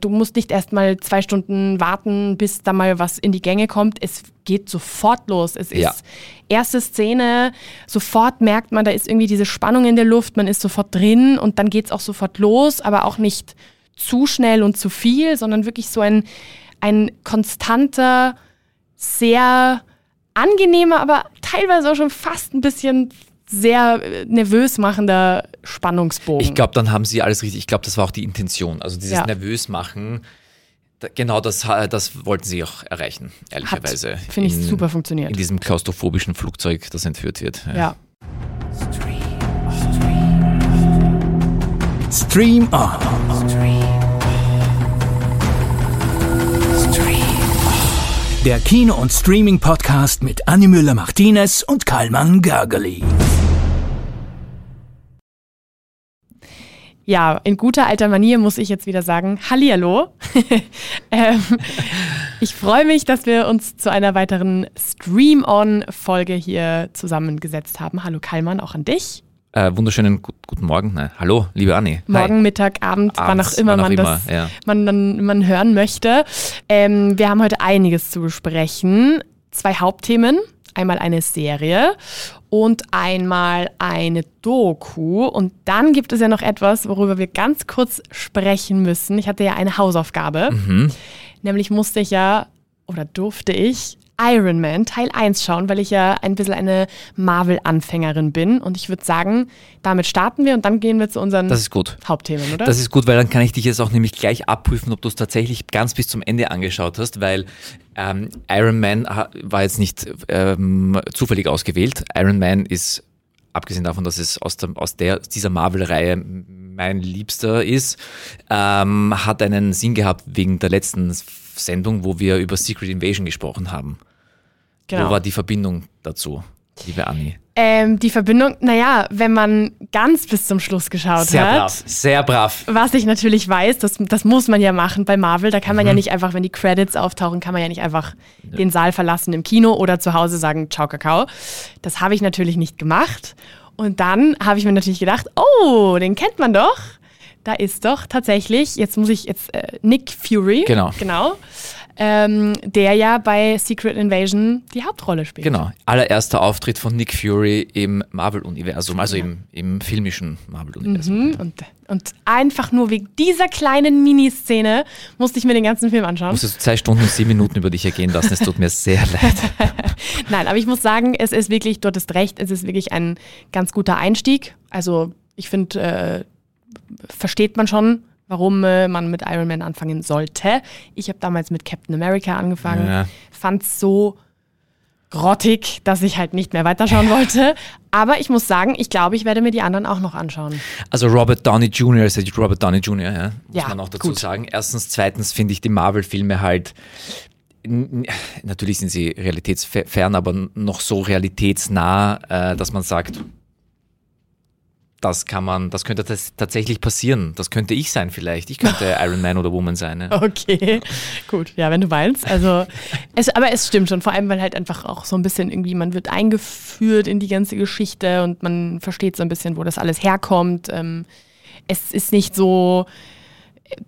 Du musst nicht erst mal zwei Stunden warten, bis da mal was in die Gänge kommt. Es geht sofort los. Es Ja. ist erste Szene, sofort merkt man, da ist irgendwie diese Spannung in der Luft, man ist sofort drin und dann geht's auch sofort los, aber auch nicht zu schnell und zu viel, sondern wirklich so ein, ein konstanter, sehr angenehmer, aber teilweise auch schon fast ein bisschen sehr äh, nervös machender Spannungsbogen. Ich glaube, dann haben sie alles richtig. Ich glaube, das war auch die Intention. Also dieses Ja. nervös machen, genau das, das wollten sie auch erreichen, ehrlicherweise. finde ich, In- super funktioniert. In diesem klaustrophobischen Flugzeug, das entführt wird. ja. Stream On. Der Kino- und Streaming-Podcast mit Annie Müller-Martinez und Karlmann Gergely. Ja, in guter alter Manier muss ich jetzt wieder sagen, Hallihallo. ähm, ich freue mich, dass wir uns zu einer weiteren Stream-On-Folge hier zusammengesetzt haben. Hallo Kallmann, auch an dich. Äh, wunderschönen gut, guten Morgen. Nein, hallo, liebe Anni. Morgen, Mittag, Abend, wann auch Abends, immer wann auch man immer, das ja. man, man, man hören möchte. Ähm, wir haben heute einiges zu besprechen. Zwei Hauptthemen. Einmal eine Serie und einmal eine Doku. Und dann gibt es ja noch etwas, worüber wir ganz kurz sprechen müssen. Ich hatte ja eine Hausaufgabe. Mhm. Nämlich musste ich ja oder durfte ich Iron Man Teil 1 schauen, weil ich ja ein bisschen eine Marvel-Anfängerin bin. Und ich würde sagen, damit starten wir und dann gehen wir zu unseren Das ist gut. Hauptthemen, oder? Das ist gut, weil dann kann ich dich jetzt auch nämlich gleich abprüfen, ob du es tatsächlich ganz bis zum Ende angeschaut hast, weil ähm, Iron Man war jetzt nicht ähm, zufällig ausgewählt. Iron Man ist, abgesehen davon, dass es aus, der, aus der, dieser Marvel-Reihe mein Liebster ist, ähm, hat einen Sinn gehabt wegen der letzten Sendung, wo wir über Secret Invasion gesprochen haben. genau. Wo war die Verbindung dazu, liebe Anni? Ähm, die Verbindung, naja, wenn man ganz bis zum Schluss geschaut Sehr hat. brav, sehr brav. Was ich natürlich weiß, das, das muss man ja machen bei Marvel. Da kann Mhm. man ja nicht einfach, wenn die Credits auftauchen, kann man ja nicht einfach den Saal verlassen im Kino oder zu Hause sagen, ciao Kakao. Das habe ich natürlich nicht gemacht. Und dann habe ich mir natürlich gedacht, oh, den kennt man doch. Da ist doch tatsächlich, jetzt muss ich jetzt äh, Nick Fury, Genau. genau ähm, der ja bei Secret Invasion die Hauptrolle spielt. Genau, allererster Auftritt von Nick Fury im Marvel-Universum, also im, im filmischen Marvel-Universum. Mhm, Und, und einfach nur wegen dieser kleinen Miniszene musste ich mir den ganzen Film anschauen. Musstest du zwei Stunden und sieben Minuten über dich ergehen lassen, es tut mir sehr leid. Nein, aber ich muss sagen, es ist wirklich, du hattest recht, es ist wirklich ein ganz guter Einstieg. Also ich finde, äh, versteht man schon, warum äh, man mit Iron Man anfangen sollte. Ich habe damals mit Captain America angefangen, Ja. fand es so grottig, dass ich halt nicht mehr weiterschauen wollte. Aber ich muss sagen, ich glaube, ich werde mir die anderen auch noch anschauen. Also Robert Downey Jr. ist ja Robert Downey Jr., ja, muss Ja, man auch dazu gut. sagen. Erstens, zweitens finde ich die Marvel-Filme halt, natürlich sind sie realitätsfern, aber noch so realitätsnah, äh, dass man sagt, das kann man, das könnte tats- tatsächlich passieren. Das könnte ich sein vielleicht. Ich könnte Iron Man oder Woman sein. Ja. Okay, gut, ja, wenn du meinst. Also, es, aber es stimmt schon, vor allem, weil halt einfach auch so ein bisschen irgendwie, man wird eingeführt in die ganze Geschichte und man versteht so ein bisschen, wo das alles herkommt. Ähm, es ist nicht so,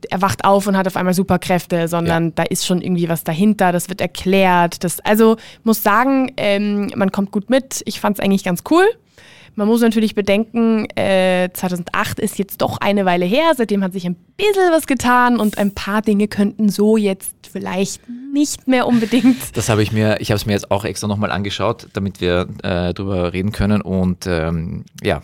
er wacht auf und hat auf einmal Superkräfte, sondern da ist schon irgendwie was dahinter, das wird erklärt. Das, also muss sagen, ähm, man kommt gut mit. Ich fand es eigentlich ganz cool. Man muss natürlich bedenken, äh, 2008 ist jetzt doch eine Weile her. Seitdem hat sich ein bisschen was getan und ein paar Dinge könnten so jetzt vielleicht nicht mehr unbedingt. Das habe ich mir, ich habe es mir jetzt auch extra nochmal angeschaut, damit wir äh, drüber reden können. Und ähm, ja,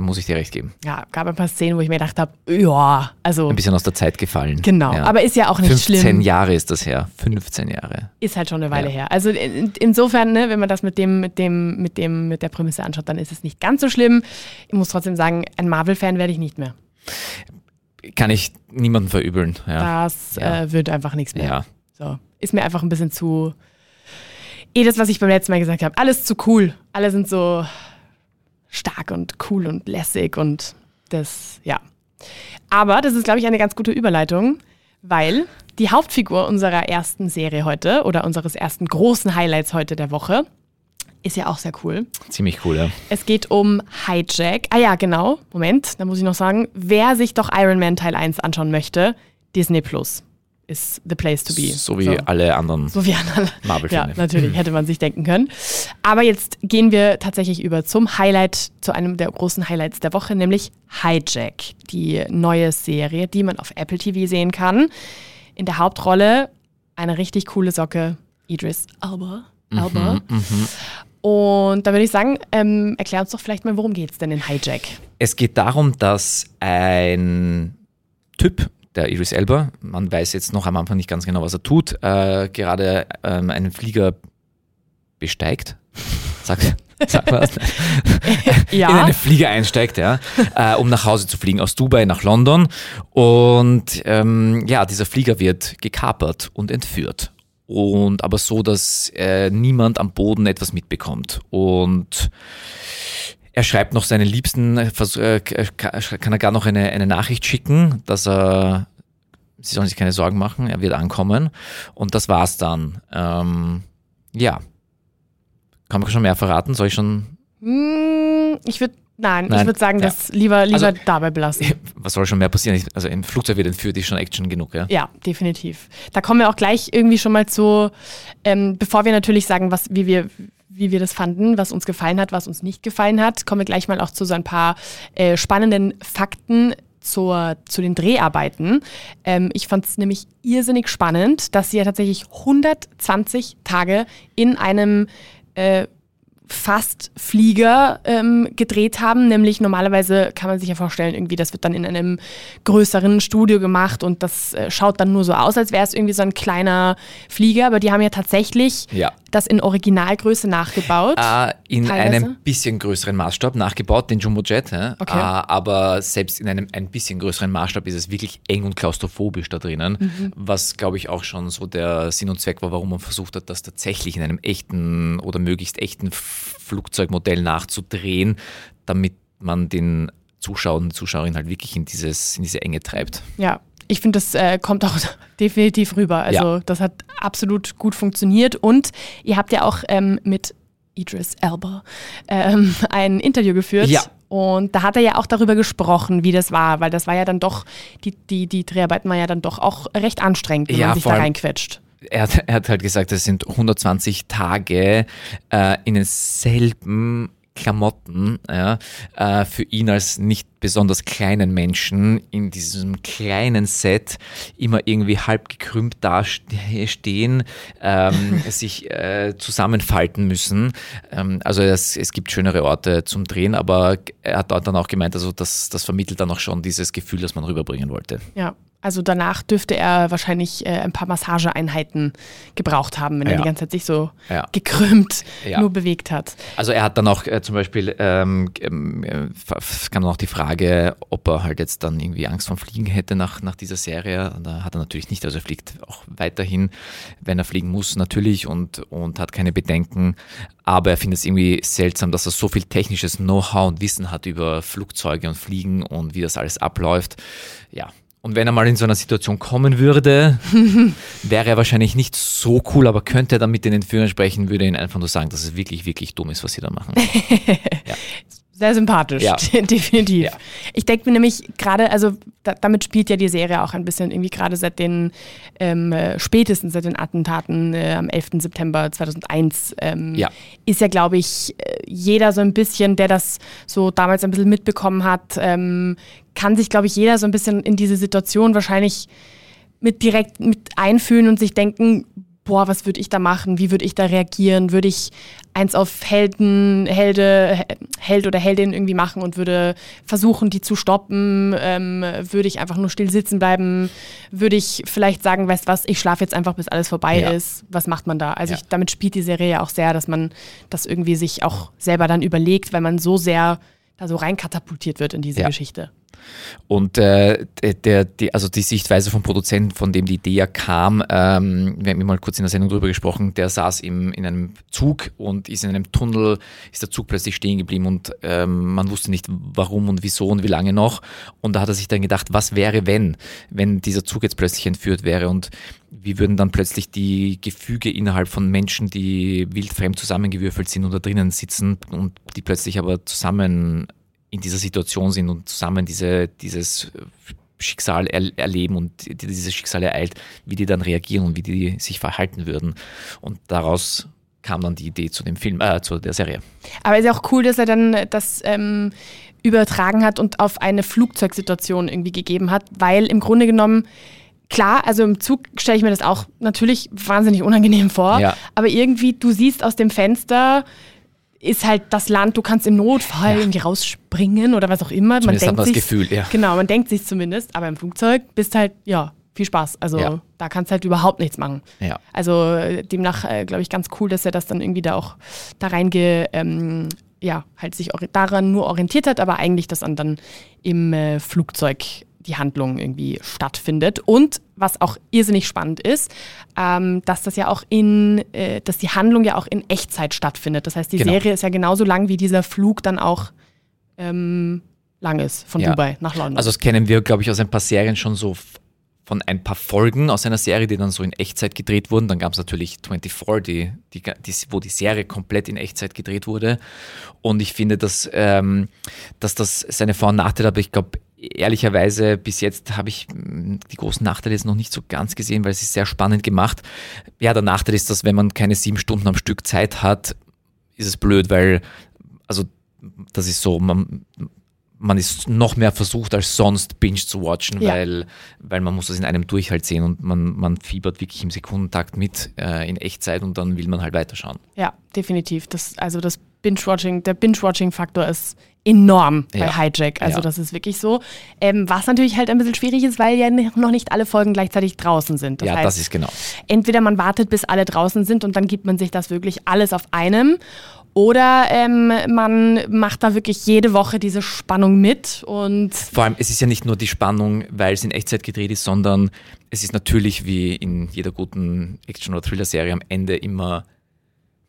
muss ich dir recht geben. Ja, gab ein paar Szenen, wo ich mir gedacht habe, ja, also Ein bisschen aus der Zeit gefallen. genau. Ja. Aber ist ja auch nicht 15 schlimm. Jahre ist das her. 15 Jahre. Ist halt schon eine Weile Ja. her. Also in, insofern, ne, wenn man das mit dem, mit dem, mit dem, mit der Prämisse anschaut, dann ist es nicht ganz so schlimm. Ich muss trotzdem sagen, ein Marvel-Fan werde ich nicht mehr. Kann ich niemandem verübeln. Ja. Das äh, wird einfach nichts mehr. ja. So. Ist mir einfach ein bisschen zu. Eh das, was ich beim letzten Mal gesagt habe. Alles zu cool. Alle sind so stark und cool und lässig und das, ja. Aber das ist, glaube ich, eine ganz gute Überleitung, weil die Hauptfigur unserer ersten Serie heute oder unseres ersten großen Highlights heute der Woche ist ja auch sehr cool. Ziemlich cool, ja. Es geht um Hijack. Ah ja, genau. Moment, da muss ich noch sagen, wer sich doch Iron Man Teil 1 anschauen möchte, Disney Plus ist the place to be. So wie alle anderen So wie alle. Marvel-Filme. Ja, natürlich, hätte man sich denken können. Aber jetzt gehen wir tatsächlich über zum Highlight, zu einem der großen Highlights der Woche, nämlich Hijack, die neue Serie, die man auf Apple TV sehen kann. In der Hauptrolle eine richtig coole Socke, Idris Elba. Elba. Und da würde ich sagen, ähm, erklär uns doch vielleicht mal, worum geht es denn in Hijack? Es geht darum, dass ein Typ, der Idris Elba, man weiß jetzt noch am Anfang nicht ganz genau, was er tut, äh, gerade ähm, einen Flieger besteigt. Sag, sag was. Ja. In einen Flieger einsteigt, ja, äh, um nach Hause zu fliegen, aus Dubai nach London. Und ähm, ja, dieser Flieger wird gekapert und entführt. Und aber so, dass äh, niemand am Boden etwas mitbekommt. Und er schreibt noch seinen Liebsten, äh, äh, ka- kann er gar noch eine, eine Nachricht schicken, dass er, sie sollen sich keine Sorgen machen, er wird ankommen. Und das war's dann. Ähm, ja. Kann man schon mehr verraten? Soll ich schon, Hm, ich würde, nein, Nein. ich würde sagen, Ja. das lieber, lieber Also- dabei belassen. was soll schon mehr passieren? Also im Flugzeug wird entführt, ist schon Action genug, ja? Ja, definitiv. Da kommen wir auch gleich irgendwie schon mal zu, ähm, bevor wir natürlich sagen, was, wie wir wie wir das fanden, was uns gefallen hat, was uns nicht gefallen hat, kommen wir gleich mal auch zu so ein paar äh, spannenden Fakten zur, zu den Dreharbeiten. Ähm, ich fand es nämlich irrsinnig spannend, dass sie ja tatsächlich 120 Tage in einem äh, fast Flieger ähm, gedreht haben. Nämlich normalerweise kann man sich ja vorstellen, irgendwie das wird dann in einem größeren Studio gemacht und das äh, schaut dann nur so aus, als wäre es irgendwie so ein kleiner Flieger. Aber die haben ja tatsächlich Ja. das in Originalgröße nachgebaut. Äh, in Teilweise? einem bisschen größeren Maßstab nachgebaut, den Jumbo Jet. Ja? Okay. Äh, aber selbst in einem ein bisschen größeren Maßstab ist es wirklich eng und klaustrophobisch da drinnen, Mhm. was glaube ich auch schon so der Sinn und Zweck war, warum man versucht hat, das tatsächlich in einem echten oder möglichst echten Flugzeugmodell nachzudrehen, damit man den Zuschauer und Zuschauerinnen halt wirklich in, dieses, in diese Enge treibt. Ja, ich finde, das äh, kommt auch definitiv rüber. Also Ja. das hat absolut gut funktioniert. Und ihr habt ja auch ähm, mit Idris Elba ähm, ein Interview geführt. Ja. Und da hat er ja auch darüber gesprochen, wie das war, weil das war ja dann doch, die, die, die Dreharbeiten waren ja dann doch auch recht anstrengend, wenn Ja, man sich da reinquetscht. Er hat, er hat halt gesagt, es sind 120 Tage äh, in denselben Klamotten ja, äh, für ihn als nicht besonders kleinen Menschen in diesem kleinen Set immer irgendwie halb gekrümmt dastehen, ähm, sich äh, zusammenfalten müssen. Ähm, also es, es gibt schönere Orte zum Drehen, aber er hat dann auch gemeint, also das, das vermittelt dann auch schon dieses Gefühl, das man rüberbringen wollte. Ja. Also danach dürfte er wahrscheinlich äh, ein paar Massageeinheiten gebraucht haben, wenn er Ja. die ganze Zeit sich so Ja. gekrümmt Ja. nur bewegt hat. Also er hat dann auch äh, zum Beispiel, ähm, äh, es kam dann auch die Frage, ob er halt jetzt dann irgendwie Angst vom Fliegen hätte nach, nach dieser Serie. Und da hat er natürlich nicht. Also er fliegt auch weiterhin, wenn er fliegen muss, natürlich und, und hat keine Bedenken. Aber er findet es irgendwie seltsam, dass er so viel technisches Know-how und Wissen hat über Flugzeuge und Fliegen und wie das alles abläuft. Ja. Und wenn er mal in so einer Situation kommen würde, wäre er wahrscheinlich nicht so cool, aber könnte er dann mit den Entführern sprechen, würde ihnen einfach nur sagen, dass es wirklich, wirklich dumm ist, was sie da machen. Sehr sympathisch, Ja. definitiv. Ja. Ich denke mir nämlich gerade, also da, damit spielt ja die Serie auch ein bisschen irgendwie gerade seit den, ähm, äh, spätestens seit den Attentaten äh, am 11. September 2001, ähm, Ja. ist ja, glaube ich, äh, jeder so ein bisschen, der das so damals ein bisschen mitbekommen hat, ähm, kann sich, glaube ich, jeder so ein bisschen in diese Situation wahrscheinlich mit direkt mit einfühlen und sich denken, boah, was würde ich da machen? Wie würde ich da reagieren? Würde ich eins auf Helden, Helde, He- Held oder Heldin irgendwie machen und würde versuchen, die zu stoppen? Ähm, würde ich einfach nur still sitzen bleiben? Würde ich vielleicht sagen, weißt was, ich schlafe jetzt einfach, bis alles vorbei Ja. ist? Was macht man da? Also Ja. ich, damit spielt die Serie ja auch sehr, dass man das irgendwie sich auch selber dann überlegt, weil man so sehr da so reinkatapultiert wird in diese Ja. Geschichte. Und äh, der, die, also die Sichtweise vom Produzenten, von dem die Idee ja kam, ähm, wir haben mal kurz in der Sendung drüber gesprochen, der saß im, in einem Zug und ist in einem Tunnel, ist der Zug plötzlich stehen geblieben und ähm, man wusste nicht warum und wieso und wie lange noch. Und da hat er sich dann gedacht, was wäre, wenn, wenn dieser Zug jetzt plötzlich entführt wäre und wie würden dann plötzlich die Gefüge innerhalb von Menschen, die wildfremd zusammengewürfelt sind und da drinnen sitzen und die plötzlich aber zusammen in dieser Situation sind und zusammen diese, dieses Schicksal er, erleben und die, dieses Schicksal ereilt, wie die dann reagieren und wie die sich verhalten würden. Und daraus kam dann die Idee zu dem Film, äh, zu der Serie. Aber es ist ja auch cool, dass er dann das ähm, übertragen hat und auf eine Flugzeugsituation irgendwie gegeben hat, weil im Grunde genommen Klar, also im Zug stelle ich mir das auch natürlich wahnsinnig unangenehm vor, Ja. aber irgendwie, du siehst aus dem Fenster, ist halt das Land, du kannst im Notfall irgendwie rausspringen oder was auch immer. Zumindest hat man das sich, Gefühl, ja. Genau, man denkt sich zumindest, aber im Flugzeug bist halt, ja, viel Spaß. Also Ja. da kannst du halt überhaupt nichts machen. Ja. Also äh, demnach, äh, glaube ich, ganz cool, dass er das dann irgendwie da auch da reinge, ähm, ja, halt sich daran nur orientiert hat, aber eigentlich das dann, dann im äh, Flugzeug die Handlung irgendwie stattfindet. Und was auch irrsinnig spannend ist, ähm, dass das ja auch in, äh, dass die Handlung ja auch in Echtzeit stattfindet. Das heißt, die Genau. Serie ist ja genauso lang, wie dieser Flug dann auch ähm, lang ist von Ja. Dubai nach London. Also das kennen wir, glaube ich, aus ein paar Serien schon so von ein paar Folgen aus einer Serie, die dann so in Echtzeit gedreht wurden. Dann gab es natürlich 24, die, die, die, wo die Serie komplett in Echtzeit gedreht wurde. Und ich finde, dass, ähm, dass das seine Vor- und Nachteile hat, aber ich glaube, ehrlicherweise bis jetzt habe ich mh, die großen Nachteile jetzt noch nicht so ganz gesehen, weil es ist sehr spannend gemacht. Ja, der Nachteil ist, dass wenn man keine sieben Stunden am Stück Zeit hat, ist es blöd, weil, also das ist so, man, man ist noch mehr versucht als sonst Binge zu watchen, Ja. weil, weil man muss das in einem Durchhalt sehen und man, man fiebert wirklich im Sekundentakt mit äh, in Echtzeit und dann will man halt weiterschauen. Ja, definitiv. Das, also das Binge-Watching, der Binge-Watching-Faktor ist enorm bei Ja. Hijack. Also Ja. das ist wirklich so. Ähm, was natürlich halt ein bisschen schwierig ist, weil ja noch nicht alle Folgen gleichzeitig draußen sind. Das ja, heißt, das ist genau. entweder man wartet, bis alle draußen sind und dann gibt man sich das wirklich alles auf einem. Oder ähm, man macht da wirklich jede Woche diese Spannung mit und Vor allem, es ist ja nicht nur die Spannung, weil es in Echtzeit gedreht ist, sondern es ist natürlich wie in jeder guten Action- oder Thriller-Serie am Ende immer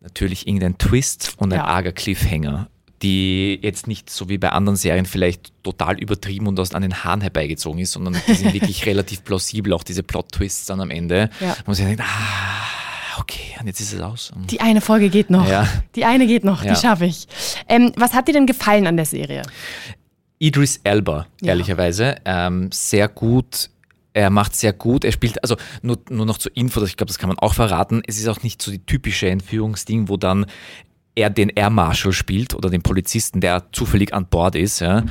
natürlich irgendein Twist und ein Ja. arger Cliffhanger, die jetzt nicht so wie bei anderen Serien vielleicht total übertrieben und aus an den Haaren herbeigezogen ist, sondern die sind wirklich relativ plausibel, auch diese Plot-Twists dann am Ende. Ja. Wo man sich denkt, ah, okay, und jetzt ist es aus. die eine Folge geht noch. Ja. Die eine geht noch, Ja. die schaffe ich. Ähm, was hat dir denn gefallen an der Serie? Idris Elba, ehrlicherweise, ähm, sehr gut. Er macht sehr gut. Er spielt, also nur, nur noch zur Info, das- ich glaube, das kann man auch verraten. Es ist auch nicht so die typische Entführungsding, wo dann er den Air Marshal spielt oder den Polizisten, der zufällig an Bord ist. Ja.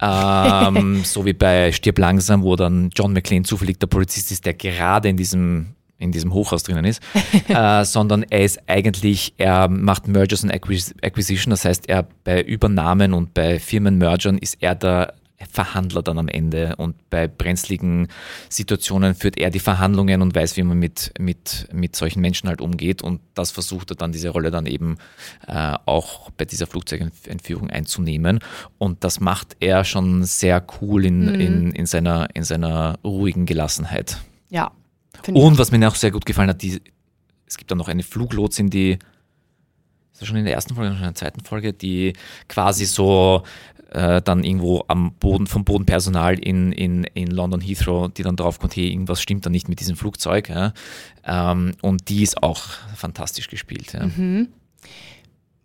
Ähm, so wie bei Stirb langsam, wo dann John McClane zufällig der Polizist ist, der gerade in diesem in diesem Hochhaus drinnen ist, äh, sondern er ist eigentlich, er macht Mergers und Acquis- Acquisition, das heißt, er bei Übernahmen und bei Firmenmergern ist er der Verhandler dann am Ende und bei brenzligen Situationen führt er die Verhandlungen und weiß, wie man mit, mit, mit solchen Menschen halt umgeht und das versucht er dann diese Rolle dann eben äh, auch bei dieser Flugzeugentführung einzunehmen und das macht er schon sehr cool in, in, in, seiner, in seiner ruhigen Gelassenheit. Ja. Und was mir auch sehr gut gefallen hat, die, es gibt dann noch eine Fluglotsin, die, schon in der ersten Folge oder schon in der zweiten Folge, die quasi so äh, dann irgendwo am Boden, vom Bodenpersonal in, in, in London Heathrow, die dann drauf kommt, hey, irgendwas stimmt da nicht mit diesem Flugzeug. Ja? Ähm, und die ist auch fantastisch gespielt. Ja.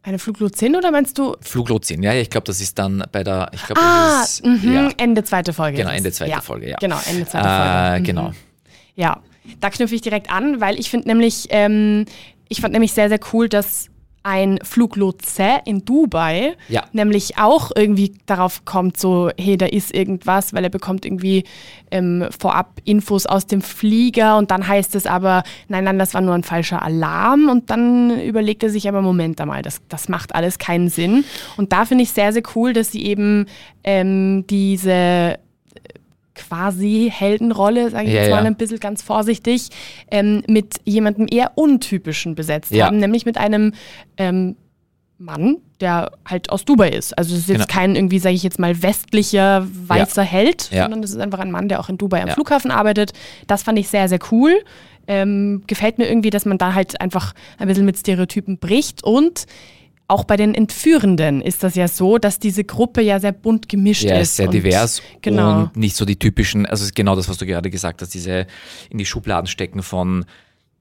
Eine Fluglotsin oder meinst du Fluglotsin, ja, ich glaube, das ist dann bei der, ich glaube, Ah, das ist, mhm, ja, Ende zweite Folge. Genau. Ende zweite ja. Folge, ja. Genau, Ende zweite äh, Folge. Mhm. genau. Ja, da knüpfe ich direkt an, weil ich finde nämlich, ähm, ich fand nämlich sehr, sehr cool, dass ein Fluglotse in Dubai Ja. nämlich auch irgendwie darauf kommt, so, hey, da ist irgendwas, weil er bekommt irgendwie ähm, vorab Infos aus dem Flieger und dann heißt es aber, nein, nein, das war nur ein falscher Alarm und dann überlegt er sich aber, Moment einmal, das, das macht alles keinen Sinn. Und da finde ich sehr, sehr cool, dass sie eben ähm, diese quasi Heldenrolle, sage ich Ja, jetzt mal ja. ein bisschen ganz vorsichtig, ähm, mit jemandem eher untypischen besetzt Ja. haben, nämlich mit einem ähm, Mann, der halt aus Dubai ist. Also es ist jetzt Genau. kein irgendwie, sage ich jetzt mal, westlicher weißer Held, sondern das ist einfach ein Mann, der auch in Dubai am. Flughafen arbeitet. Das fand ich sehr, sehr cool. Ähm, gefällt mir irgendwie, dass man da halt einfach ein bisschen mit Stereotypen bricht und auch bei den Entführenden ist das ja so, dass diese Gruppe ja sehr bunt gemischt Ja, ist. sehr divers Genau. und nicht so die typischen, also es ist genau das, was du gerade gesagt hast, diese in die Schubladen stecken von,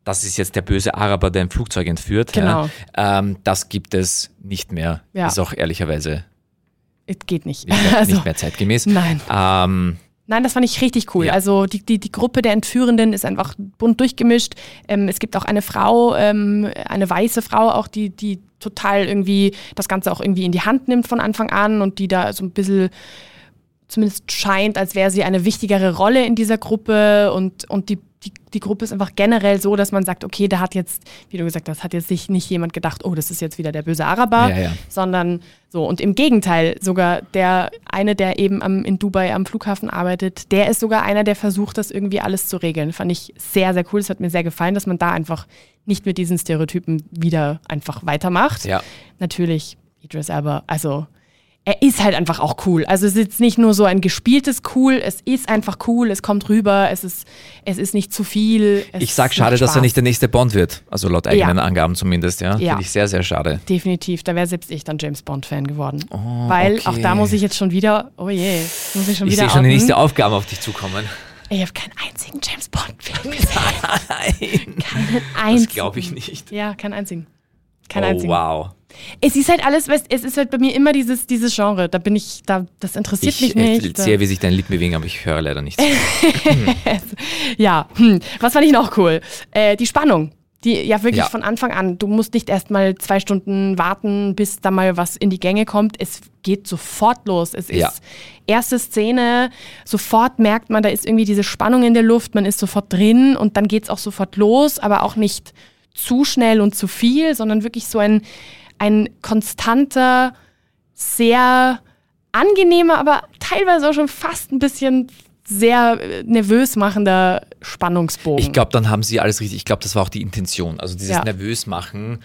das ist jetzt der böse Araber, der ein Flugzeug entführt. Genau. Ja, ähm, das gibt es nicht mehr. Ja. Ist auch ehrlicherweise Es geht nicht. nicht mehr, also, nicht mehr zeitgemäß. Nein. Ähm, Nein, das fand ich richtig cool. Ja. Also die, die, die Gruppe der Entführenden ist einfach bunt durchgemischt. Ähm, es gibt auch eine Frau, ähm, eine weiße Frau auch, die, die total irgendwie das Ganze auch irgendwie in die Hand nimmt von Anfang an und die da so ein bisschen zumindest scheint, als wäre sie eine wichtigere Rolle in dieser Gruppe und, und die, die, die Gruppe ist einfach generell so, dass man sagt, okay, da hat jetzt, wie du gesagt hast, hat jetzt sich nicht jemand gedacht, oh, das ist jetzt wieder der böse Araber, Ja, ja. sondern so. Und im Gegenteil, sogar der eine, der eben am, in Dubai am Flughafen arbeitet, der ist sogar einer, der versucht, das irgendwie alles zu regeln. Fand ich sehr, sehr cool. Es hat mir sehr gefallen, dass man da einfach nicht mit diesen Stereotypen wieder einfach weitermacht. Ja. Natürlich, Idris Elba, also er ist halt einfach auch cool. Also es ist jetzt nicht nur so ein gespieltes Cool, es ist einfach cool, es kommt rüber, es ist, es ist nicht zu viel. Ich sag schade, dass er nicht der nächste Bond wird. Also laut eigenen Ja. Angaben zumindest, ja. Ja. Finde ich sehr, sehr schade. Definitiv, da wäre selbst ich dann James Bond-Fan geworden. Weil auch okay. da muss ich jetzt schon wieder, oh je, muss ich schon Ich wieder sehe schon die nächste Aufgabe auf dich zukommen. Ich habe keinen einzigen James Bond-Film gesehen. Nein, Keinen das einzigen. glaube ich nicht. Ja, keinen einzigen. Keinen oh, einzigen. wow. Es ist halt alles, weißt, es ist halt bei mir immer dieses, dieses Genre. Da bin ich, da, das interessiert Ich mich nicht. sehe, wie sich deine Lippen bewegen, aber ich höre leider nichts. Ja, hm. was fand ich noch cool? Äh, die Spannung. Die ja wirklich Ja. von Anfang an. Du musst nicht erst mal zwei Stunden warten, bis da mal was in die Gänge kommt. Es geht sofort los. Es ist Ja. erste Szene, sofort merkt man, da ist irgendwie diese Spannung in der Luft, man ist sofort drin und dann geht es auch sofort los, aber auch nicht zu schnell und zu viel, sondern wirklich so ein, ein konstanter, sehr angenehmer, aber teilweise auch schon fast ein bisschen sehr äh, nervös machender Spannungsbogen. Ich glaube, dann haben sie alles richtig. Ich glaube, das war auch die Intention. Also dieses Ja. nervös machen,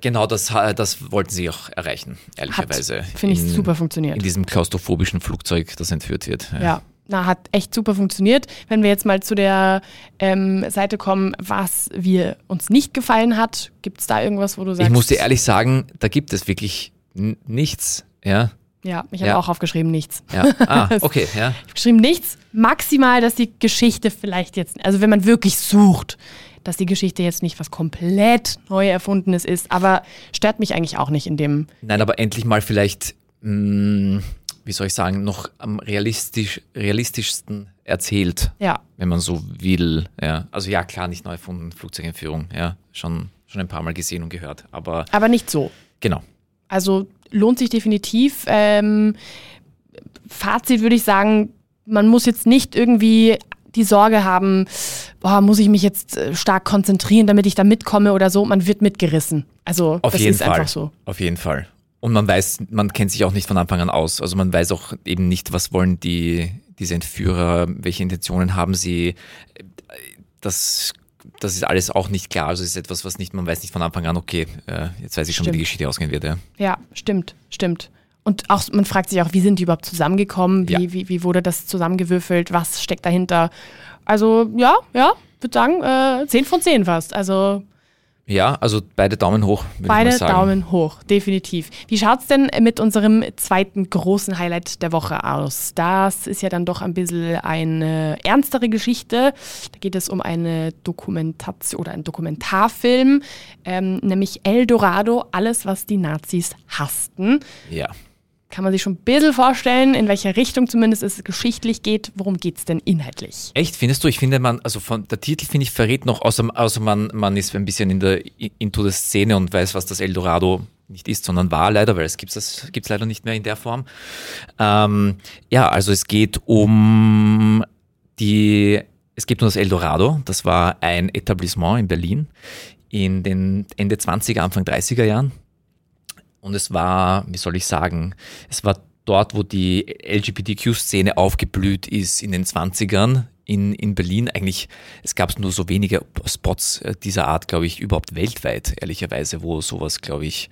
genau das, ha- das wollten sie auch erreichen, ehrlicherweise. finde ich, super funktioniert. In diesem klaustrophobischen Flugzeug, das entführt wird. Ja, na, hat echt super funktioniert. Wenn wir jetzt mal zu der ähm, Seite kommen, was wir uns nicht gefallen hat, gibt es da irgendwas, wo du sagst? Ich muss dir ehrlich sagen, da gibt es wirklich nichts. Ja, Ja, ich habe Ja. auch aufgeschrieben, nichts. ja. Ah, okay, ja. Ich habe geschrieben, nichts. Maximal, dass die Geschichte vielleicht jetzt, also wenn man wirklich sucht, dass die Geschichte jetzt nicht was komplett neu erfundenes ist, aber stört mich eigentlich auch nicht in dem. Nein, aber endlich mal vielleicht, mh, wie soll ich sagen, noch am realistisch, realistischsten erzählt, Ja, wenn man so will. Ja. Also ja, klar, nicht neu erfunden, Flugzeugentführung, ja, schon, schon ein paar Mal gesehen und gehört. Aber aber nicht so. genau. Also lohnt sich definitiv. Ähm, Fazit würde ich sagen, man muss jetzt nicht irgendwie die Sorge haben, boah, muss ich mich jetzt äh, stark konzentrieren, damit ich da mitkomme oder so. Man wird mitgerissen. Also Auf das jeden ist Fall. einfach so. Auf jeden Fall. Und man weiß, man kennt sich auch nicht von Anfang an aus. Also man weiß auch eben nicht, was wollen die, diese Entführer, welche Intentionen haben sie. Das, das ist alles auch nicht klar. Also es ist etwas, was nicht, man weiß nicht von Anfang an, okay, äh, jetzt weiß ich schon, wie die Stimmt. Geschichte ausgehen wird. Ja. Ja, stimmt, stimmt. Und auch, man fragt sich auch, wie sind die überhaupt zusammengekommen? Wie, Ja. wie, wie wurde das zusammengewürfelt? Was steckt dahinter? Also, ja, ja, würde sagen, äh, 10 von 10 fast. Also ja, also beide Daumen hoch, beide. Daumen hoch, definitiv. Wie schaut's denn mit unserem zweiten großen Highlight der Woche aus? Das ist ja dann doch ein bisschen eine ernstere Geschichte. Da geht es um eine Dokumentation oder einen Dokumentarfilm, ähm, nämlich El Dorado, alles, was die Nazis hassten. Ja. Kann man sich schon ein bisschen vorstellen, in welcher Richtung zumindest es geschichtlich geht. Worum geht es denn inhaltlich? Echt, findest du? Ich finde, man, also von der Titel finde ich verrät noch, außer, außer man, man ist ein bisschen in der into der Szene und weiß, was das Eldorado nicht ist, sondern war leider, weil es gibt es gibt's leider nicht mehr in der Form. Ähm, ja, also es geht um die, es geht um das Eldorado. Das war ein Etablissement in Berlin in den Ende 20er, Anfang 30er Jahren. Und es war, wie soll ich sagen, es war dort, wo die LGBTQ-Szene aufgeblüht ist in den 20ern in, in Berlin. Eigentlich, es gab nur so wenige Spots äh, dieser Art, glaube ich, überhaupt weltweit, ehrlicherweise, wo sowas, glaube ich,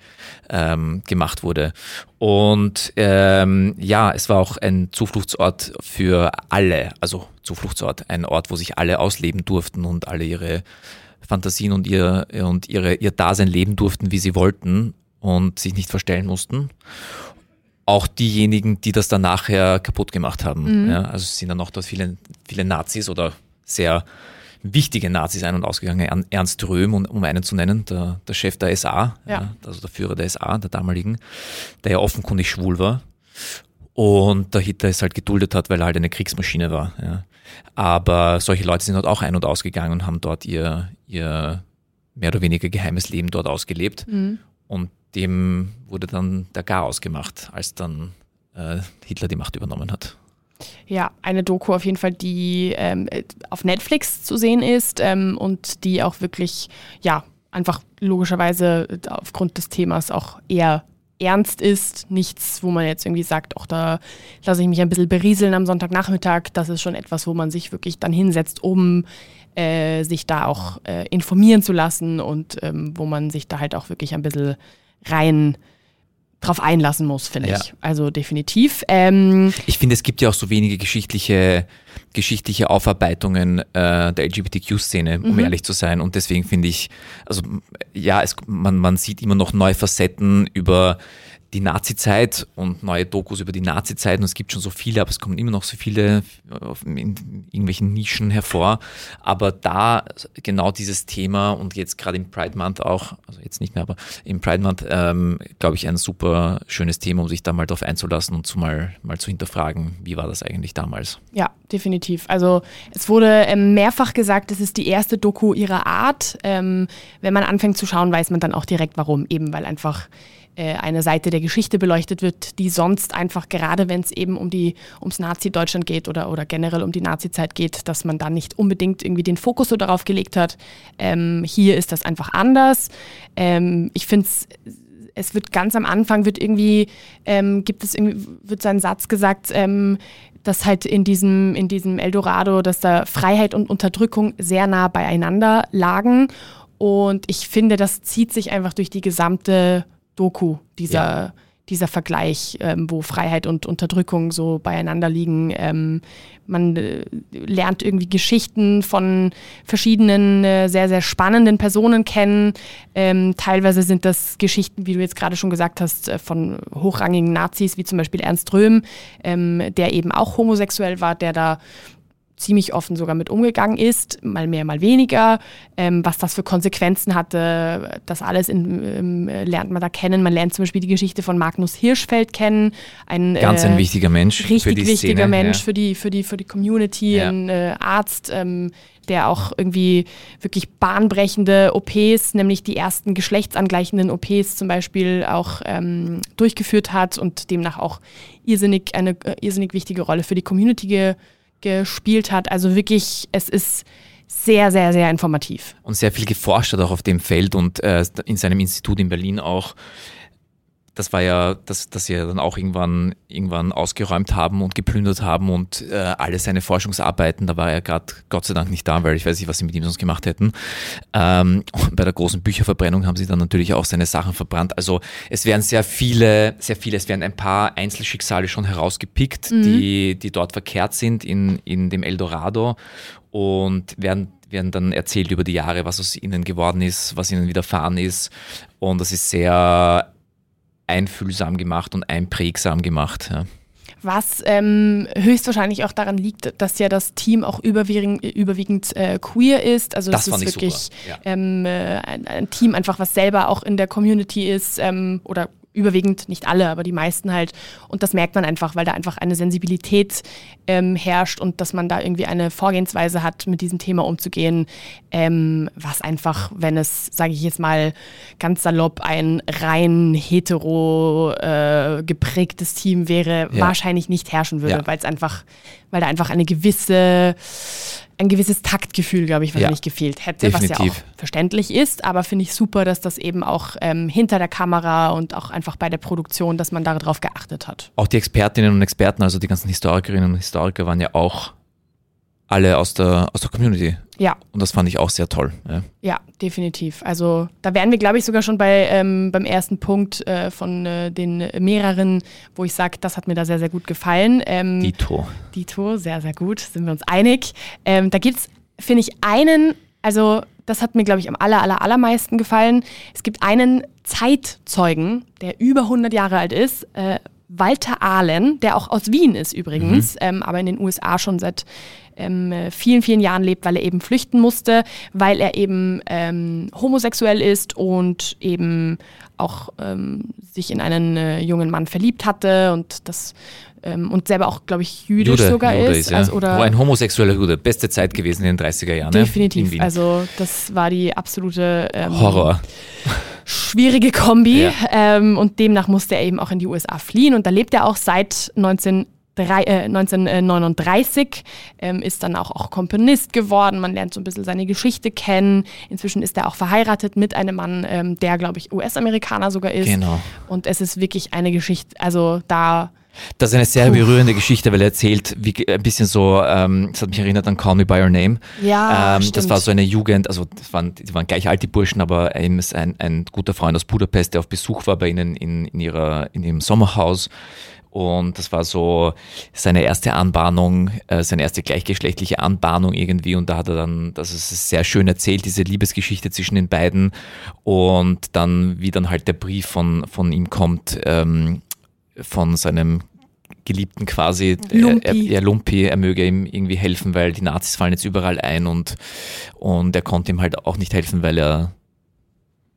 ähm, gemacht wurde. Und ähm, ja, es war auch ein Zufluchtsort für alle, also Zufluchtsort, ein Ort, wo sich alle ausleben durften und alle ihre Fantasien und ihr, und ihre, ihr Dasein leben durften, wie sie wollten und sich nicht verstellen mussten. Auch diejenigen, die das dann nachher kaputt gemacht haben. Ja, also es sind dann auch dort viele, viele Nazis oder sehr wichtige Nazis ein- und ausgegangen. Ern- Ernst Röhm, um, einen zu nennen, der, der Chef der SA, Ja. also der Führer der SA, der damaligen, der ja offenkundig schwul war. und der Hitler es halt geduldet hat, weil er halt eine Kriegsmaschine war. Ja. Aber solche Leute sind dort auch ein- und ausgegangen und haben dort ihr, ihr mehr oder weniger geheimes Leben dort ausgelebt. Mhm. Und dem wurde dann der Garaus gemacht, als dann äh, Hitler die Macht übernommen hat. Ja, eine Doku auf jeden Fall, die ähm, auf Netflix zu sehen ist ähm, und die auch wirklich, ja, einfach logischerweise aufgrund des Themas auch eher ernst ist. Nichts, wo man jetzt irgendwie sagt, auch da lasse ich mich ein bisschen berieseln am Sonntagnachmittag. Das ist schon etwas, wo man sich wirklich dann hinsetzt, um äh, sich da auch äh, informieren zu lassen und ähm, wo man sich da halt auch wirklich ein bisschen rein drauf einlassen muss, finde ja. ich. Also definitiv. Ähm, ich finde, es gibt ja auch so wenige geschichtliche, geschichtliche Aufarbeitungen äh, der LGBTQ-Szene, um mhm. ehrlich zu sein. Und deswegen finde ich, also ja, es, man, man sieht immer noch neue Facetten über die Nazi-Zeit und neue Dokus über die Nazi-Zeit und es gibt schon so viele, aber es kommen immer noch so viele in irgendwelchen Nischen hervor. Aber da genau dieses Thema und jetzt gerade im Pride Month auch, also jetzt nicht mehr, aber im Pride Month, ähm, glaube ich, ein super schönes Thema, um sich da mal drauf einzulassen und zu mal, mal zu hinterfragen, wie war das eigentlich damals. Ja, definitiv. Also es wurde ähm, mehrfach gesagt, es ist die erste Doku ihrer Art. Ähm, wenn man anfängt zu schauen, weiß man dann auch direkt warum. Eben weil einfach äh, eine Seite der Geschichte beleuchtet wird, die sonst einfach, gerade wenn es eben um die, ums Nazi-Deutschland geht oder, oder generell um die Nazi-Zeit geht, dass man dann nicht unbedingt irgendwie den Fokus so darauf gelegt hat. Ähm, hier ist das einfach anders. Ähm, ich finde es es wird ganz am Anfang wird irgendwie ähm, gibt es irgendwie wird so ein Satz gesagt, ähm, dass halt in diesem in diesem Eldorado, dass da Freiheit und Unterdrückung sehr nah beieinander lagen und ich finde, das zieht sich einfach durch die gesamte Doku, dieser, ja. dieser Vergleich, ähm, wo Freiheit und Unterdrückung so beieinander liegen. Ähm, man äh, lernt irgendwie Geschichten von verschiedenen äh, sehr, sehr spannenden Personen kennen. Ähm, teilweise sind das Geschichten, wie du jetzt gerade schon gesagt hast, äh, von hochrangigen Nazis, wie zum Beispiel Ernst Röhm, ähm, der eben auch homosexuell war, der da ziemlich offen sogar mit umgegangen ist, mal mehr, mal weniger, ähm, was das für Konsequenzen hatte, das alles in, ähm, lernt man da kennen. Man lernt zum Beispiel die Geschichte von Magnus Hirschfeld kennen. Ein, Ganz ein äh, wichtiger Mensch. Richtig für die wichtiger Szene, Mensch ja. für, die, für, die, für die Community, ja. ein äh, Arzt, ähm, der auch irgendwie wirklich bahnbrechende OPs, nämlich die ersten geschlechtsangleichenden OPs zum Beispiel auch ähm, durchgeführt hat und demnach auch irrsinnig, eine äh, irrsinnig wichtige Rolle für die Community ge gespielt hat. Also wirklich, es ist sehr, sehr, sehr informativ. Und sehr viel geforscht hat auch auf dem Feld und äh, in seinem Institut in Berlin auch das war ja, dass, dass sie ja dann auch irgendwann, irgendwann ausgeräumt haben und geplündert haben und äh, alle seine Forschungsarbeiten, da war er gerade Gott sei Dank nicht da, weil ich weiß nicht, was sie mit ihm sonst gemacht hätten. Ähm, und bei der großen Bücherverbrennung haben sie dann natürlich auch seine Sachen verbrannt. Also es werden sehr viele, sehr viele, es werden ein paar Einzelschicksale schon herausgepickt, mhm. die, die dort verkehrt sind in, in dem Eldorado und werden werden dann erzählt über die Jahre, was aus ihnen geworden ist, was ihnen widerfahren ist. Und das ist sehr einfühlsam gemacht und einprägsam gemacht. Ja. Was ähm, höchstwahrscheinlich auch daran liegt, dass ja das Team auch überwiegend, überwiegend äh, queer ist. Also das, das ist wirklich ja. ähm, äh, ein, ein, Team einfach, was selber auch in der Community ist ähm, oder überwiegend, nicht alle, aber die meisten halt. Und das merkt man einfach, weil da einfach eine Sensibilität ähm, herrscht und dass man da irgendwie eine Vorgehensweise hat, mit diesem Thema umzugehen, ähm, was einfach, wenn es, sage ich jetzt mal ganz salopp, ein rein hetero äh, geprägtes Team wäre, ja. wahrscheinlich nicht herrschen würde, ja. weil es einfach, weil da einfach eine gewisse ein gewisses Taktgefühl, glaube ich, wahrscheinlich ja, gefehlt hätte, definitiv. was ja auch verständlich ist. Aber finde ich super, dass das eben auch ähm, hinter der Kamera und auch einfach bei der Produktion, dass man darauf geachtet hat. Auch die Expertinnen und Experten, also die ganzen Historikerinnen und Historiker waren ja auch alle aus der, aus der Community. Ja. Und das fand ich auch sehr toll. Ja, ja definitiv. Also da wären wir, glaube ich, sogar schon bei, ähm, beim ersten Punkt äh, von äh, den mehreren, wo ich sage, das hat mir da sehr, sehr gut gefallen. Ähm, Dito. Dito, sehr, sehr gut, sind wir uns einig. Ähm, da gibt es, finde ich, einen, also das hat mir, glaube ich, am aller, aller, allermeisten gefallen. Es gibt einen Zeitzeugen, der über 100 Jahre alt ist, äh, Walter Ahlen, der auch aus Wien ist übrigens, ähm, aber in den USA schon seit ähm, vielen, vielen Jahren lebt, weil er eben flüchten musste, weil er eben ähm, homosexuell ist und eben auch ähm, sich in einen äh, jungen Mann verliebt hatte und das ähm, und selber auch, glaube ich, jüdisch Jude, sogar Jude ist. ja. also, oder Wo ein homosexueller Jude. Beste Zeit gewesen in den 30er Jahren. ne? In definitiv. Wien. Also das war die absolute ähm, Horror. Schwierige Kombi. Ja. Ähm, und demnach musste er eben auch in die USA fliehen. Und da lebt er auch seit 19 drei- äh, 1939, ähm, ist dann auch, auch Komponist geworden. Man lernt so ein bisschen seine Geschichte kennen. Inzwischen ist er auch verheiratet mit einem Mann, ähm, der, glaube ich, US-Amerikaner sogar ist. Genau. Und es ist wirklich eine Geschichte, also da, Das ist eine sehr berührende Geschichte, weil er erzählt, wie, ein bisschen so, ähm, das hat mich erinnert an Call Me By Your Name. Ja, ähm, das war so eine Jugend, also das waren, die waren gleich alt, die Burschen, aber er ist ein, ein guter Freund aus Budapest, der auf Besuch war bei ihnen in, in, ihrer, in ihrem Sommerhaus. Und das war so seine erste Anbahnung, äh, seine erste gleichgeschlechtliche Anbahnung irgendwie. Und da hat er dann, das ist sehr schön erzählt, diese Liebesgeschichte zwischen den beiden. Und dann, wie dann halt der Brief von, von ihm kommt, ähm, von seinem Geliebten quasi, Lumpi. Er, er, Lumpi, er möge ihm irgendwie helfen, weil die Nazis fallen jetzt überall ein und, und er konnte ihm halt auch nicht helfen, weil er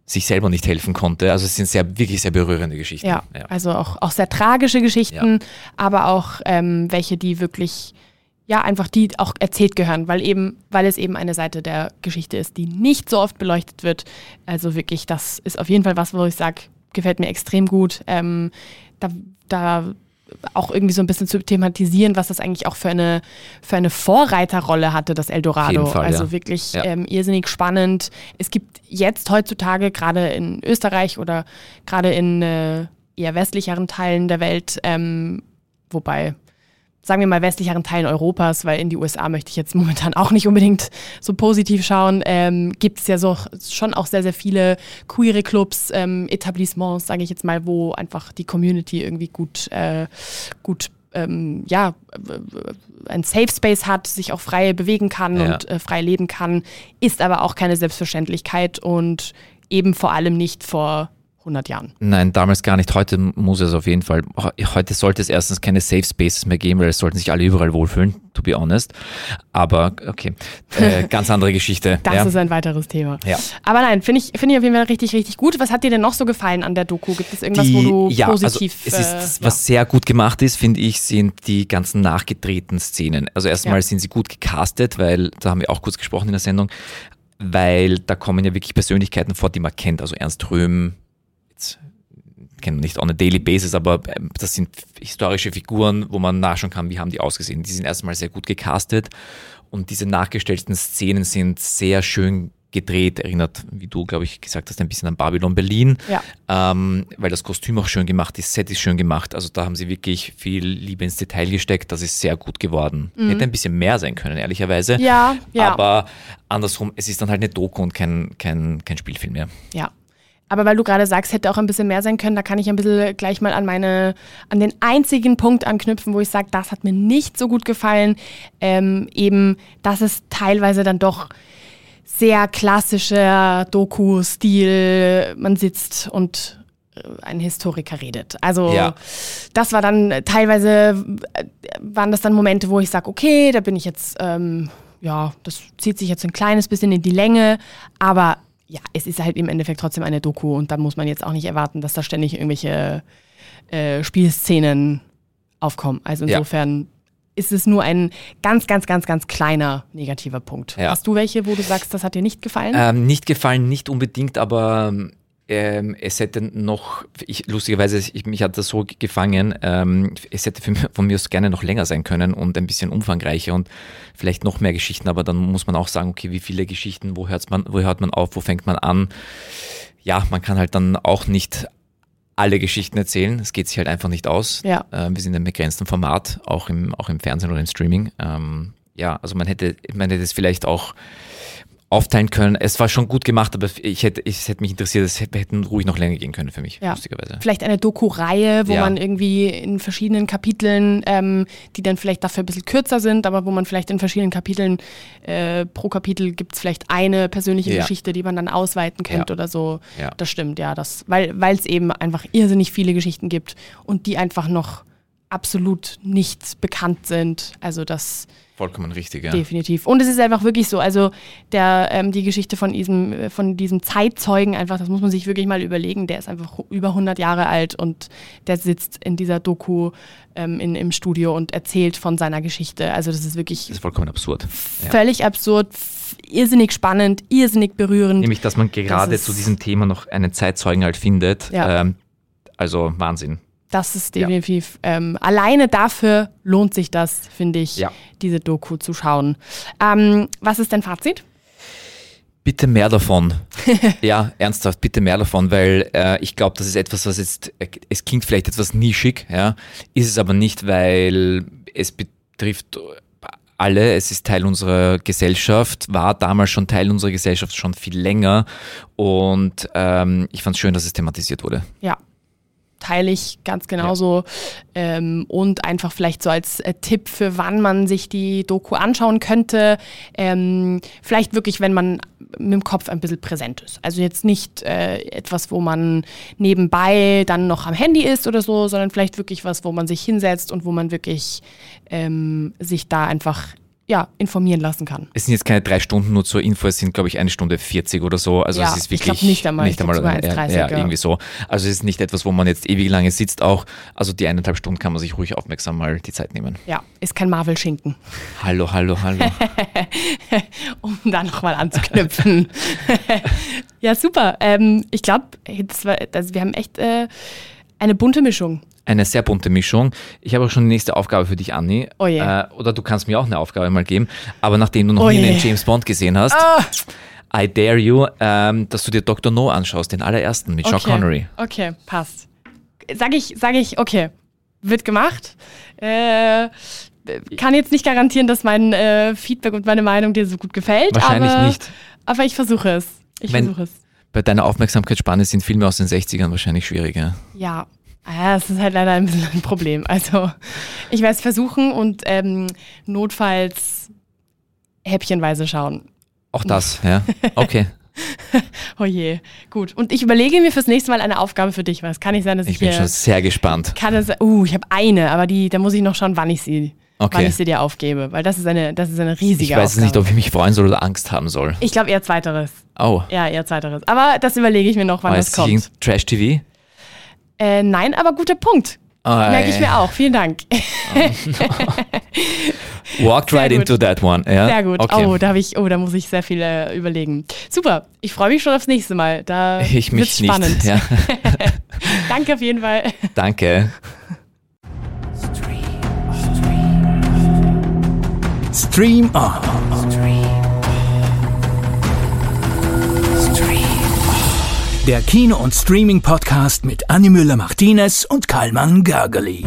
sich selber nicht helfen konnte. Also es sind sehr, wirklich sehr berührende Geschichten. Ja, also auch, auch sehr tragische Geschichten, aber auch ähm, welche, die wirklich, ja, einfach die auch erzählt gehören, weil eben, weil es eben eine Seite der Geschichte ist, die nicht so oft beleuchtet wird. Also wirklich, das ist auf jeden Fall was, wo ich sage, gefällt mir extrem gut. Ähm, da, da auch irgendwie so ein bisschen zu thematisieren, was das eigentlich auch für eine, für eine Vorreiterrolle hatte, das Eldorado. Fall, also ja. wirklich Ja. ähm, irrsinnig spannend. Es gibt jetzt heutzutage, gerade in Österreich oder gerade in äh, eher westlicheren Teilen der Welt, ähm, wobei, sagen wir mal, westlicheren Teilen Europas, weil in die USA möchte ich jetzt momentan auch nicht unbedingt so positiv schauen, ähm, gibt es ja so schon auch sehr, sehr viele queere Clubs, ähm, Etablissements, sage ich jetzt mal, wo einfach die Community irgendwie gut, äh, gut ähm, ja, ein Safe Space hat, sich auch frei bewegen kann Ja. und äh, frei leben kann, ist aber auch keine Selbstverständlichkeit und eben vor allem nicht vor 100 Jahren. Nein, damals gar nicht. Heute muss es auf jeden Fall. Heute sollte es erstens keine Safe Spaces mehr geben, weil es sollten sich alle überall wohlfühlen, to be honest. Aber okay, äh, ganz andere Geschichte. Das ja. ist ein weiteres Thema. Ja. Aber nein, finde ich, finde ich auf jeden Fall richtig, richtig gut. Was hat dir denn noch so gefallen an der Doku? Gibt es irgendwas, Die- wo du ja, positiv. Also es ist, äh, was sehr gut gemacht ist, finde ich, sind die ganzen nachgedrehten Szenen. Also erstmal Ja. sind sie gut gecastet, weil, da haben wir auch kurz gesprochen in der Sendung, weil da kommen ja wirklich Persönlichkeiten vor, die man kennt. Also Ernst Röhm, jetzt nicht on a daily basis, aber ähm, das sind historische Figuren, wo man nachschauen kann, wie haben die ausgesehen. Die sind erstmal sehr gut gecastet und diese nachgestellten Szenen sind sehr schön gedreht, erinnert, wie du, glaube ich, gesagt hast, ein bisschen an Babylon Berlin, Ja. ähm, weil das Kostüm auch schön gemacht ist, Set ist schön gemacht, also da haben sie wirklich viel Liebe ins Detail gesteckt, das ist sehr gut geworden. Hätte ein bisschen mehr sein können, ehrlicherweise. Mhm. Ja, ja. Aber andersrum, es ist dann halt eine Doku und kein, kein, kein Spielfilm mehr. Ja. Aber weil du gerade sagst, hätte auch ein bisschen mehr sein können, da kann ich ein bisschen gleich mal an meine, an den einzigen Punkt anknüpfen, wo ich sage, das hat mir nicht so gut gefallen. Ähm, eben, dass es teilweise dann doch sehr klassischer Doku-Stil, man sitzt und äh, ein Historiker redet. Also Ja. das war dann äh, teilweise, äh, waren das dann Momente, wo ich sage, okay, da bin ich jetzt, ähm, ja, das zieht sich jetzt ein kleines bisschen in die Länge, aber ja, es ist halt im Endeffekt trotzdem eine Doku und da muss man jetzt auch nicht erwarten, dass da ständig irgendwelche äh, Spielszenen aufkommen. Also Ja. insofern ist es nur ein ganz, ganz, ganz, ganz kleiner negativer Punkt. Ja. Hast du welche, wo du sagst, das hat dir nicht gefallen? Ähm, nicht gefallen, nicht unbedingt, aber ähm, es hätte noch, ich, lustigerweise, ich, mich hat das so gefangen, ähm, es hätte für, von mir aus gerne noch länger sein können und ein bisschen umfangreicher und vielleicht noch mehr Geschichten, aber dann muss man auch sagen, okay, wie viele Geschichten, wo hört man, wo hört man auf, wo fängt man an? Ja, man kann halt dann auch nicht alle Geschichten erzählen. Es geht sich halt einfach nicht aus. Ja. Äh, wir sind in einem begrenzten Format, auch im, auch im Fernsehen oder im Streaming. Ähm, ja, also man hätte, man hätte es vielleicht auch aufteilen können. Es war schon gut gemacht, aber ich hätte, es hätte mich interessiert, es hätten ruhig noch länger gehen können für mich, Ja. lustigerweise. Vielleicht eine Doku-Reihe, wo Ja. man irgendwie in verschiedenen Kapiteln, ähm, die dann vielleicht dafür ein bisschen kürzer sind, aber wo man vielleicht in verschiedenen Kapiteln, äh, pro Kapitel gibt es vielleicht eine persönliche Ja. Geschichte, die man dann ausweiten könnte oder so. Ja. Das stimmt, ja. Das, weil es eben einfach irrsinnig viele Geschichten gibt und die einfach noch absolut nicht bekannt sind. Also das Vollkommen richtig, ja. definitiv. Und es ist einfach wirklich so, also der, ähm, die Geschichte von diesem, äh, von diesem Zeitzeugen, einfach, das muss man sich wirklich mal überlegen, der ist einfach über 100 Jahre alt und der sitzt in dieser Doku ähm, in, im Studio und erzählt von seiner Geschichte. Also das ist wirklich Das ist vollkommen absurd. Ja. völlig absurd, irrsinnig spannend, irrsinnig berührend. Nämlich, dass man gerade ist- zu diesem Thema noch einen Zeitzeugen halt findet. Ja. Ähm, also Wahnsinn. Das ist Ja. definitiv, ähm, alleine dafür lohnt sich das, finde ich, Ja. diese Doku zu schauen. Ähm, was ist dein Fazit? Bitte mehr davon. ja, ernsthaft, bitte mehr davon, weil äh, ich glaube, das ist etwas, was jetzt, äh, es klingt vielleicht etwas nischig, ja, ist es aber nicht, weil es betrifft alle, es ist Teil unserer Gesellschaft, war damals schon Teil unserer Gesellschaft schon viel länger und ähm, ich fand es schön, dass es thematisiert wurde. Ja, teile ich ganz genauso. Ähm, und einfach vielleicht so als äh, Tipp für wann man sich die Doku anschauen könnte. Ähm, vielleicht wirklich, wenn man mit dem Kopf ein bisschen präsent ist. Also jetzt nicht äh, etwas, wo man nebenbei dann noch am Handy ist oder so, sondern vielleicht wirklich was, wo man sich hinsetzt und wo man wirklich ähm, sich da einfach ja, informieren lassen kann. Es sind jetzt keine drei Stunden nur zur Info, es sind, glaube ich, eine Stunde 40 oder so. Also Ja, es ist ich wirklich glaub nicht einmal. Ich glaub sogar ja, 1,30, ja, ja. irgendwie so. Also es ist nicht etwas, wo man jetzt ewig lange sitzt auch. Also die eineinhalb Stunden kann man sich ruhig aufmerksam mal die Zeit nehmen. Ja, ist kein Marvel-Schinken, Hallo, hallo, hallo. um da nochmal anzuknüpfen. ja, super. Ähm, ich glaube, also wir haben echt äh, eine bunte Mischung. Eine sehr bunte Mischung. Ich habe auch schon die nächste Aufgabe für dich, Anni. Oh je. Äh, oder du kannst mir auch eine Aufgabe mal geben. Aber nachdem du noch Oh nie je. einen James Bond gesehen hast, Ah, I dare you, ähm, dass du dir Dr. No anschaust, den allerersten mit Sean okay. Connery. Okay, passt. Sag ich, sag ich, okay, wird gemacht. Äh, kann jetzt nicht garantieren, dass mein äh, Feedback und meine Meinung dir so gut gefällt. Wahrscheinlich aber, nicht. Aber ich versuche es. Ich versuche es. Bei deiner Aufmerksamkeitsspanne sind Filme aus den 60ern wahrscheinlich schwieriger. Ja, ja, das ist halt leider ein bisschen ein Problem. Also, ich werde es versuchen und ähm, notfalls häppchenweise schauen. Auch das, ja. Okay. Oh je, gut. Und ich überlege mir fürs nächste Mal eine Aufgabe für dich, weil es kann nicht sein, dass ich, Ich bin schon sehr gespannt. kann es. Uh, ich habe eine, aber die, da muss ich noch schauen, wann ich sie, Okay. wann ich sie dir aufgebe, weil das ist eine, das ist eine riesige Ich weiß Aufgabe. nicht, ob ich mich freuen soll oder Angst haben soll. ich glaube eher zweiteres. Oh. Ja, eher zweiteres. Aber das überlege ich mir noch, wann War das es kommt. Trash-TV? Äh, nein, aber guter Punkt. Merke ich mir auch. Vielen Dank. Walked Sehr right gut. into that one. Ja? Sehr gut. Okay. Oh, da habe ich, oh, da muss ich sehr viel äh, überlegen. Super. Ich freue mich schon aufs nächste Mal. Da ich wird's mich spannend. nicht. Ja. Danke auf jeden Fall. Danke. Stream On. Der Kino- und Streaming-Podcast mit Annie Müller-Martinez und Karlmann Gergely.